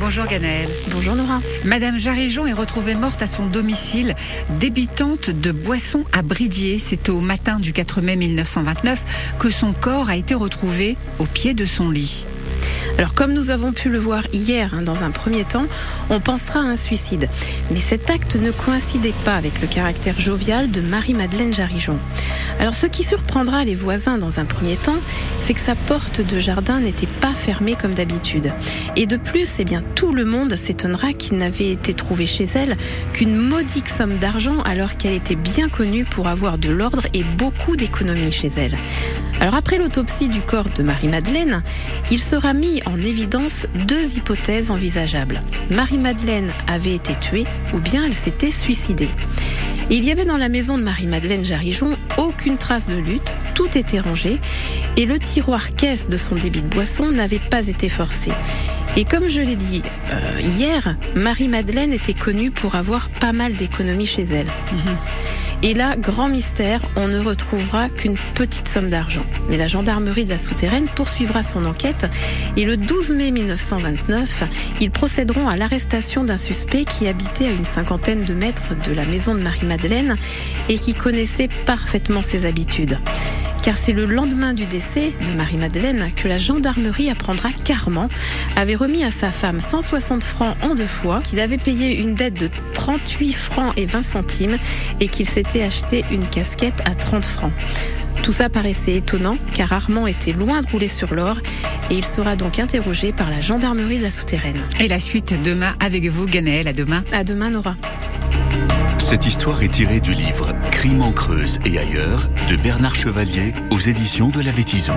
Bonjour Ganaël. Bonjour Nora. Madame Jarijon est retrouvée morte à son domicile, débitante de boissons à Bridier. C'est au matin du 4 mai 1929 que son corps a été retrouvé au pied de son lit. Alors comme nous avons pu le voir hier hein, dans un premier temps, on pensera à un suicide. Mais cet acte ne coïncidait pas avec le caractère jovial de Marie-Madeleine Jarijon. Alors ce qui surprendra les voisins dans un premier temps, c'est que sa porte de jardin n'était pas fermée comme d'habitude. Et de plus, eh bien, tout le monde s'étonnera qu'il n'avait été trouvé chez elle qu'une modique somme d'argent alors qu'elle était bien connue pour avoir de l'ordre et beaucoup d'économies chez elle. Alors après l'autopsie du corps de Marie-Madeleine, il sera mis évidence deux hypothèses envisageables. Marie-Madeleine avait été tuée ou bien elle s'était suicidée. il y avait dans la maison de Marie-Madeleine Jarijon aucune trace de lutte, tout était rangé et le tiroir caisse de son débit de boisson n'avait pas été forcé. Et comme je l'ai dit euh, hier, Marie-Madeleine était connue pour avoir pas mal d'économies chez elle. Mhm. Et là, grand mystère, on ne retrouvera qu'une petite somme d'argent. Mais la gendarmerie de la souterraine poursuivra son enquête et le 12 mai 1929, ils procéderont à l'arrestation d'un suspect qui habitait à une cinquantaine de mètres de la maison de Marie-Madeleine et qui connaissait parfaitement ses habitudes car c'est le lendemain du décès de Marie-Madeleine que la gendarmerie apprendra qu'Armand avait remis à sa femme 160 francs en deux fois, qu'il avait payé une dette de 38 francs et 20 centimes et qu'il s'était acheté une casquette à 30 francs. Tout ça paraissait étonnant car Armand était loin de rouler sur l'or et il sera donc interrogé par la gendarmerie de la souterraine. Et la suite demain avec vous, Ganaël. À demain. À demain, Nora. Cette histoire est tirée du livre Crime en Creuse et ailleurs de Bernard Chevalier aux éditions de la Vétison.